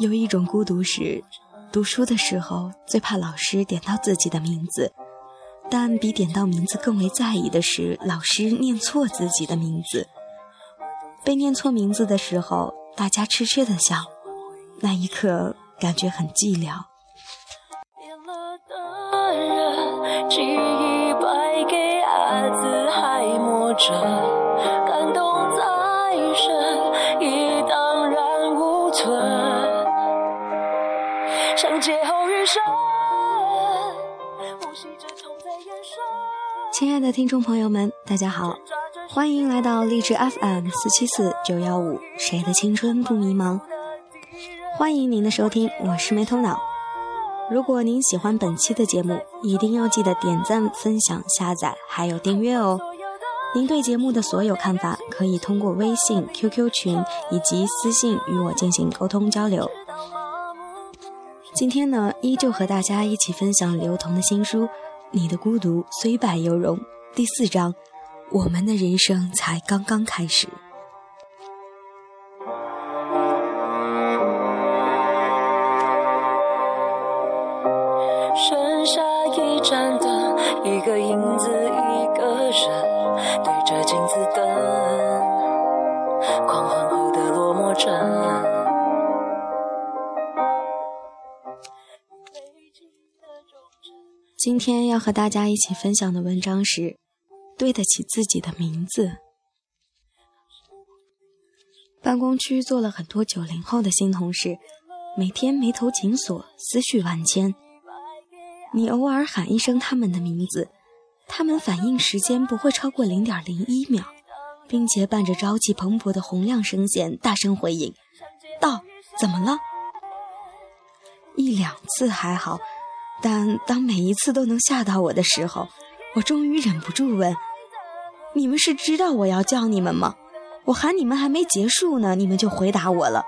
有一种孤独是，读书的时候最怕老师点到自己的名字，但比点到名字更为在意的是老师念错自己的名字。被念错名字的时候，大家痴痴的笑，那一刻感觉很寂寥。记忆败给阿兹海默症。亲爱的听众朋友们，大家好，欢迎来到励志 FM 四七四九幺五，谁的青春不迷茫？欢迎您的收听，我是没头脑。如果您喜欢本期的节目，一定要记得点赞、分享、下载，还有订阅哦。您对节目的所有看法，可以通过微信、QQ 群以及私信与我进行沟通交流。今天呢，依旧和大家一起分享刘同的新书。你的孤独虽败犹荣。第四章，我们的人生才刚刚开始。剩下一盏灯，一个影子，一个人，对着镜天要和大家一起分享的文章是：对得起自己的名字。办公区坐了很多九零后的新同事，每天眉头紧锁，思绪万千。你偶尔喊一声他们的名字，他们反应时间不会超过零点零一秒，并且伴着朝气蓬勃的洪亮声线，大声回应：“到，怎么了？”一两次还好。但当每一次都能吓到我的时候，我终于忍不住问：“你们是知道我要叫你们吗？我喊你们还没结束呢，你们就回答我了。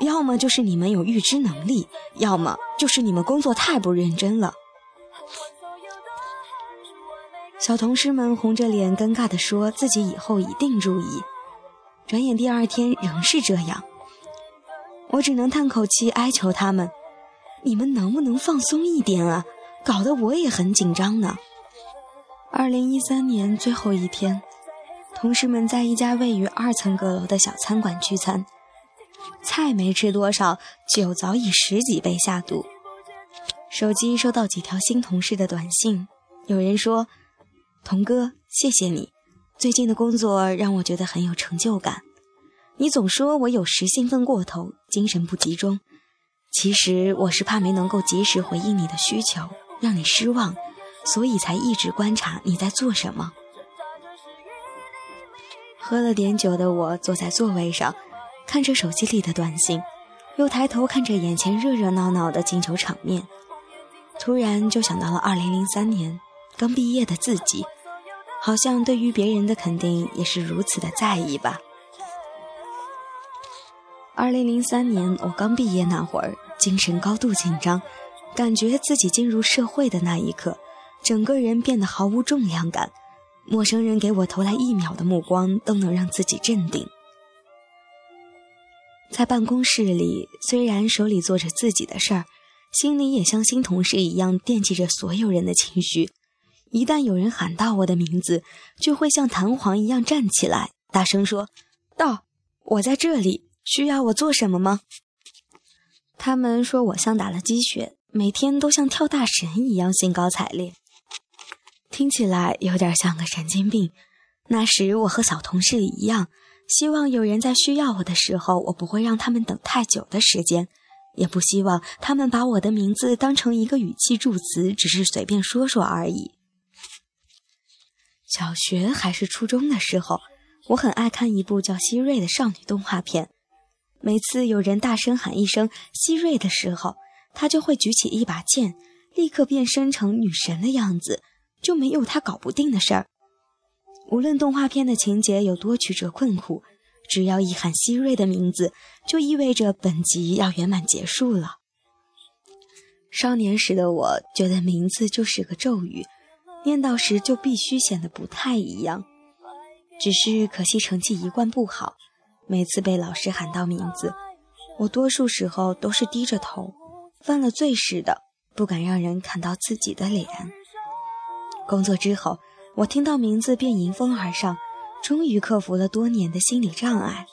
要么就是你们有预知能力，要么就是你们工作太不认真了。”小同事们红着脸，尴尬地说自己以后一定注意。转眼第二天仍是这样，我只能叹口气，哀求他们。你们能不能放松一点啊？搞得我也很紧张呢。二零一三年最后一天，同事们在一家位于二层阁楼的小餐馆聚餐，菜没吃多少，酒早已十几杯下肚。手机收到几条新同事的短信，有人说：“童哥，谢谢你，最近的工作让我觉得很有成就感。你总说我有时兴奋过头，精神不集中。”其实我是怕没能够及时回应你的需求，让你失望，所以才一直观察你在做什么。喝了点酒的我坐在座位上，看着手机里的短信，又抬头看着眼前热热闹闹的进球场面，突然就想到了2003年刚毕业的自己，好像对于别人的肯定也是如此的在意吧。2003年我刚毕业那会儿。精神高度紧张，感觉自己进入社会的那一刻，整个人变得毫无重量感。陌生人给我投来一秒的目光，都能让自己镇定。在办公室里，虽然手里做着自己的事儿，心里也像新同事一样惦记着所有人的情绪。一旦有人喊到我的名字，就会像弹簧一样站起来，大声说：“到，我在这里，需要我做什么吗？”他们说我像打了鸡血，每天都像跳大神一样兴高采烈，听起来有点像个神经病。那时我和小同事一样，希望有人在需要我的时候，我不会让他们等太久的时间，也不希望他们把我的名字当成一个语气助词，只是随便说说而已。小学还是初中的时候，我很爱看一部叫《希瑞》的少女动画片。每次有人大声喊一声“希瑞”的时候，他就会举起一把剑，立刻变身成女神的样子，就没有他搞不定的事儿。无论动画片的情节有多曲折困苦，只要一喊希瑞的名字，就意味着本集要圆满结束了。少年时的我觉得名字就是个咒语，念到时就必须显得不太一样。只是可惜成绩一贯不好。每次被老师喊到名字，我多数时候都是低着头，犯了罪似的，不敢让人看到自己的脸。工作之后，我听到名字便迎风而上，终于克服了多年的心理障碍。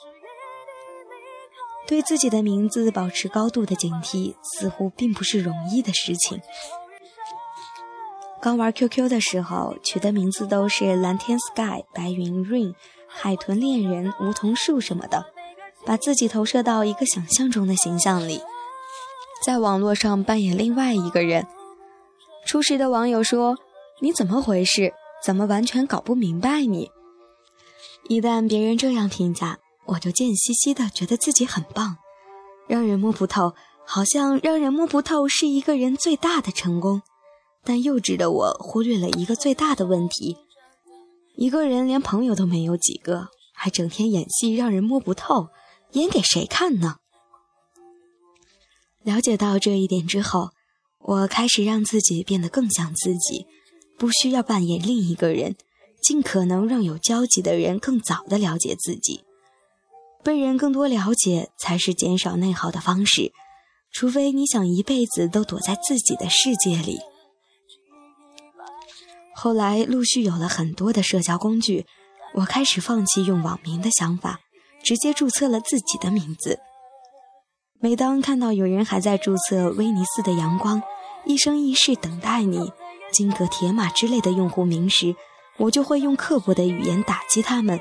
对自己的名字保持高度的警惕，似乎并不是容易的事情。刚玩 QQ 的时候，取的名字都是蓝天 Sky、白云 Rain、海豚恋人、梧桐树什么的，把自己投射到一个想象中的形象里，在网络上扮演另外一个人。初时的网友说：“你怎么回事？怎么完全搞不明白你？”一旦别人这样评价，我就贱兮兮的觉得自己很棒，让人摸不透，好像让人摸不透是一个人最大的成功。但幼稚的我忽略了一个最大的问题：一个人连朋友都没有几个，还整天演戏让人摸不透，演给谁看呢？了解到这一点之后，我开始让自己变得更像自己，不需要扮演另一个人，尽可能让有交集的人更早的了解自己。被人更多了解，才是减少内耗的方式。除非你想一辈子都躲在自己的世界里。后来陆续有了很多的社交工具，我开始放弃用网名的想法，直接注册了自己的名字。每当看到有人还在注册“威尼斯的阳光”“一生一世等待你”“金戈铁马”之类的用户名时，我就会用刻薄的语言打击他们。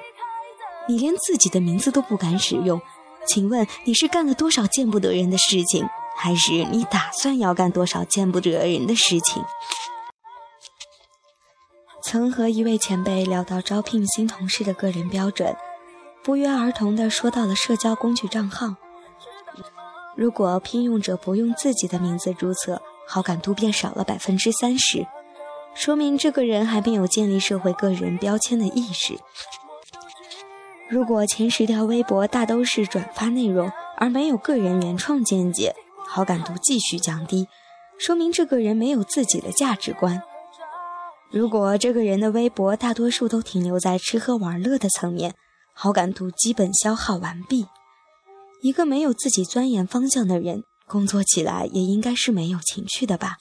你连自己的名字都不敢使用，请问你是干了多少见不得人的事情，还是你打算要干多少见不得人的事情？曾和一位前辈聊到招聘新同事的个人标准，不约而同地说到了社交工具账号。如果聘用者不用自己的名字注册，好感度便少了百分之三十，说明这个人还没有建立社会个人标签的意识。如果前十条微博大都是转发内容，而没有个人原创见解，好感度继续降低，说明这个人没有自己的价值观。如果这个人的微博大多数都停留在吃喝玩乐的层面，好感度基本消耗完毕。一个没有自己钻研方向的人，工作起来也应该是没有情趣的吧？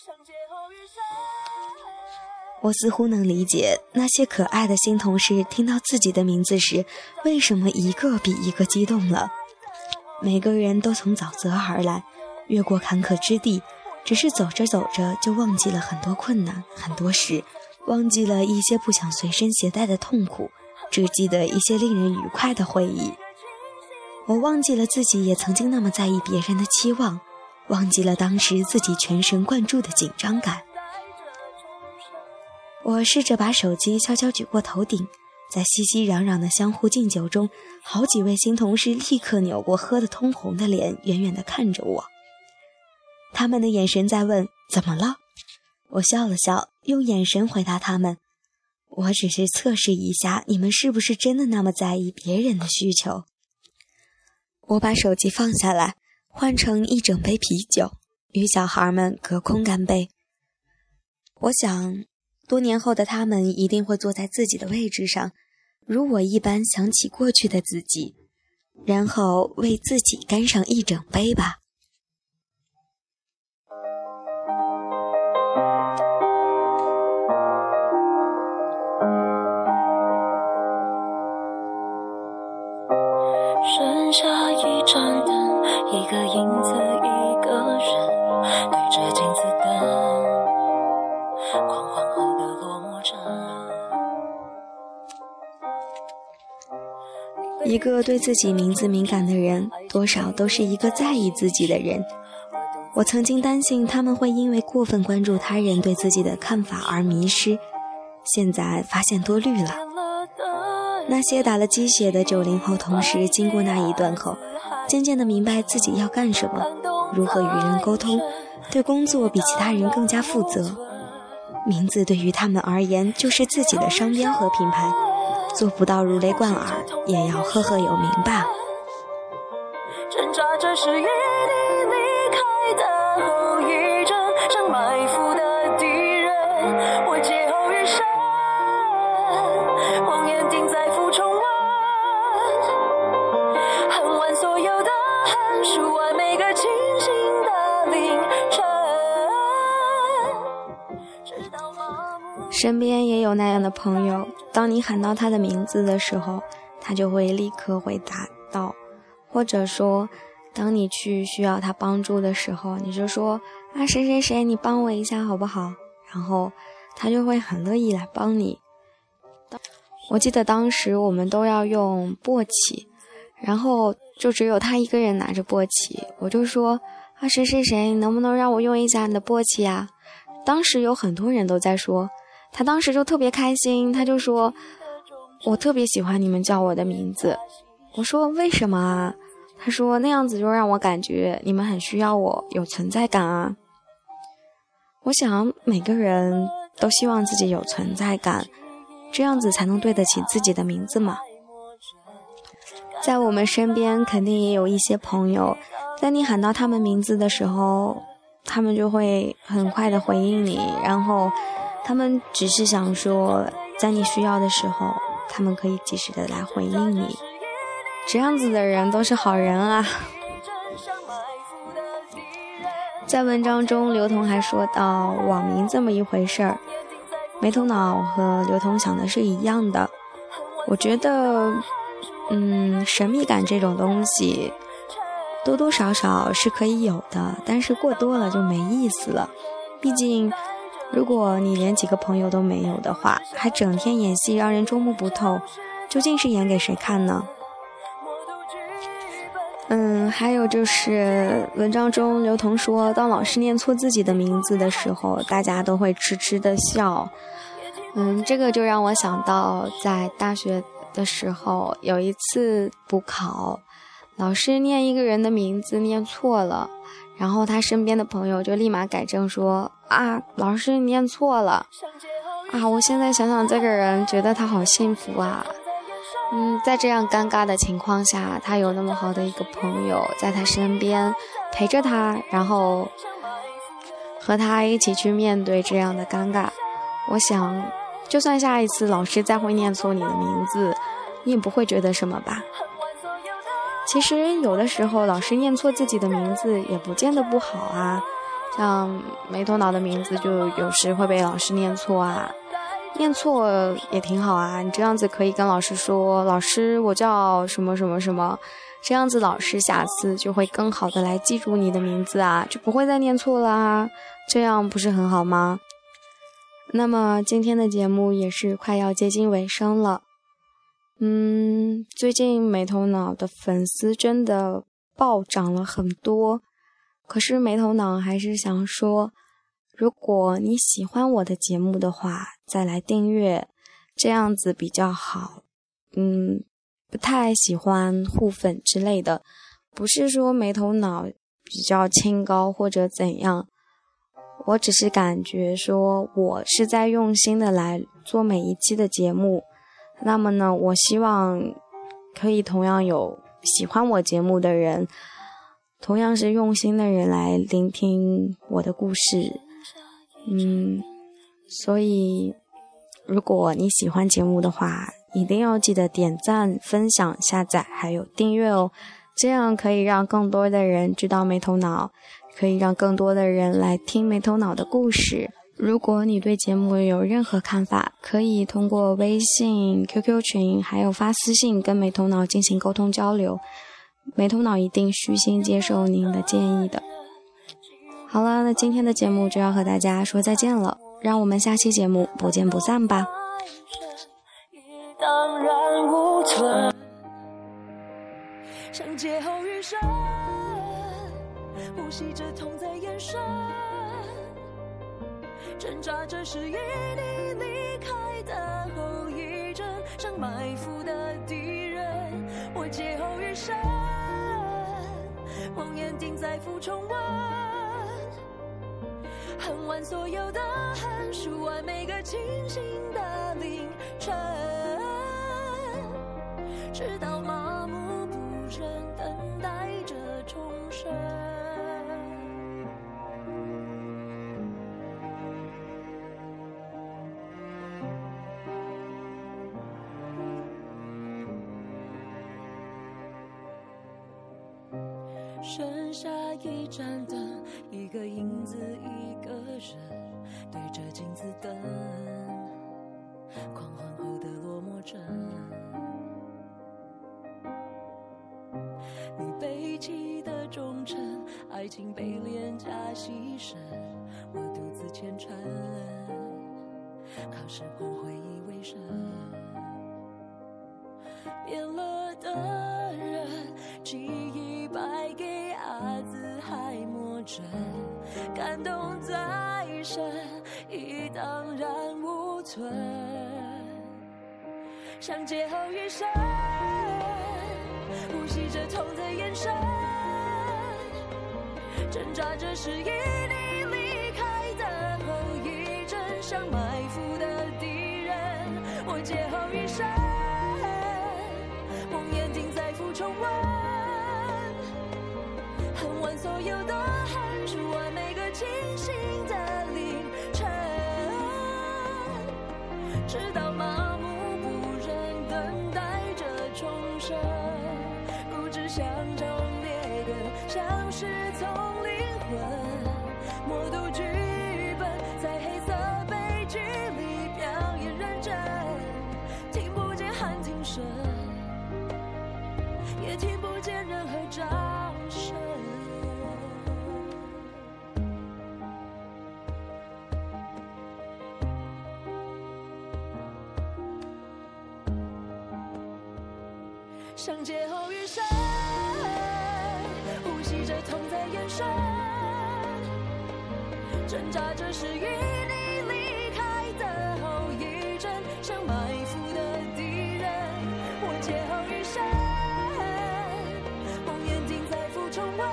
我似乎能理解那些可爱的新同事听到自己的名字时，为什么一个比一个激动了。每个人都从沼泽而来，越过坎坷之地，只是走着走着就忘记了很多困难，很多事，忘记了一些不想随身携带的痛苦，只记得一些令人愉快的回忆。我忘记了自己也曾经那么在意别人的期望，忘记了当时自己全神贯注的紧张感。我试着把手机悄悄举过头顶，在熙熙攘攘的相互敬酒中，好几位新同事立刻扭过喝得通红的脸，远远地看着我。他们的眼神在问：“怎么了？”我笑了笑，用眼神回答他们：“我只是测试一下，你们是不是真的那么在意别人的需求。”我把手机放下来，换成一整杯啤酒，与小孩们隔空干杯。我想。多年后的他们一定会坐在自己的位置上，如我一般想起过去的自己，然后为自己干上一整杯吧。一个对自己名字敏感的人，多少都是一个在意自己的人。我曾经担心他们会因为过分关注他人对自己的看法而迷失，现在发现多虑了。那些打了鸡血的九零后同事，经过那一段后，渐渐的明白自己要干什么，如何与人沟通，对工作比其他人更加负责。名字对于他们而言，就是自己的商标和品牌。做不到如雷贯耳，也要赫赫有名吧。挣扎着是与你离开的后遗症像埋伏的敌人我完所有的数完每个清醒的凌晨身边也有那样的朋友当你喊到他的名字的时候他就会立刻回答到，或者说，当你去需要他帮助的时候，你就说啊谁谁谁，你帮我一下好不好？然后他就会很乐意来帮你。我记得当时我们都要用簸箕，然后就只有他一个人拿着簸箕，我就说啊谁谁谁，能不能让我用一下你的簸箕呀？当时有很多人都在说，他当时就特别开心，他就说我特别喜欢你们叫我的名字。我说为什么啊？他说那样子就让我感觉你们很需要我，有存在感啊。我想每个人都希望自己有存在感。这样子才能对得起自己的名字嘛。在我们身边，肯定也有一些朋友，在你喊到他们名字的时候，他们就会很快的回应你，然后他们只是想说，在你需要的时候，他们可以及时的来回应你。这样子的人都是好人啊。在文章中，刘同还说到网名这么一回事儿。没头脑和刘同想的是一样的，我觉得，嗯，神秘感这种东西，多多少少是可以有的，但是过多了就没意思了。毕竟，如果你连几个朋友都没有的话，还整天演戏让人捉摸不透，究竟是演给谁看呢？嗯，还有就是文章中刘同说，当老师念错自己的名字的时候，大家都会痴痴的笑。嗯，这个就让我想到在大学的时候，有一次补考，老师念一个人的名字念错了，然后他身边的朋友就立马改正说啊，老师你念错了。啊，我现在想想这个人，觉得他好幸福啊。嗯，在这样尴尬的情况下，他有那么好的一个朋友在他身边陪着他，然后和他一起去面对这样的尴尬。我想，就算下一次老师再会念错你的名字，你也不会觉得什么吧？其实有的时候老师念错自己的名字也不见得不好啊，像没头脑的名字就有时会被老师念错啊。念错也挺好啊，你这样子可以跟老师说：“老师，我叫什么什么什么。”这样子老师下次就会更好的来记住你的名字啊，就不会再念错了啊。这样不是很好吗？那么今天的节目也是快要接近尾声了。嗯，最近没头脑的粉丝真的暴涨了很多，可是没头脑还是想说。如果你喜欢我的节目的话，再来订阅，这样子比较好。嗯，不太喜欢互粉之类的，不是说没头脑比较清高或者怎样，我只是感觉说我是在用心的来做每一期的节目。那么呢，我希望可以同样有喜欢我节目的人，同样是用心的人来聆听我的故事。嗯，所以如果你喜欢节目的话，一定要记得点赞、分享、下载，还有订阅哦。这样可以让更多的人知道没头脑，可以让更多的人来听没头脑的故事。如果你对节目有任何看法，可以通过微信、QQ 群，还有发私信跟没头脑进行沟通交流。没头脑一定虚心接受您的建议的。好了，那今天的节目就要和大家说再见了，让我们下期节目不见不散吧。像劫后余生，呼吸着痛在眼神，挣扎着是与你离开的后遗症，像埋伏的敌人。我劫后余生，梦魇定在负重温。恨完所有的恨，数完每个清醒的凌晨，直到麻木不仁，等待着重生。下一盏灯，一个影子，一个人，对着镜子等。狂欢后的落寞症。你背弃的忠诚，爱情被廉价牺牲，我独自虔诚，靠时光回忆为生。变了的人，默症，感动再深，已荡然无存。像劫后余生，呼吸着痛的眼神，挣扎着是以你离开的后遗症，像埋伏的敌人。我劫后余生，梦魇定再复重温，恨完所有的，清醒的凌晨，直到麻木不仁，等待着重生。固执像张烈根，像是从灵魂，默读剧本，在黑色悲剧里表演认真，听不见喊停声，也听不见人像劫后余生，呼吸着痛在延伸，挣扎着是与你离开的后遗症，像埋伏的敌人。我劫后余生，梦魇定再复重温，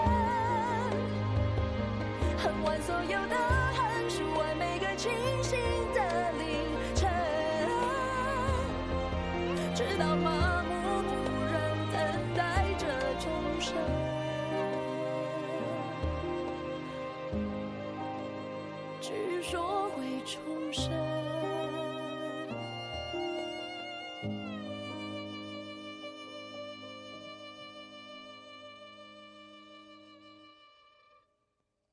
恨完所有的恨，数完每个清醒的凌晨。直到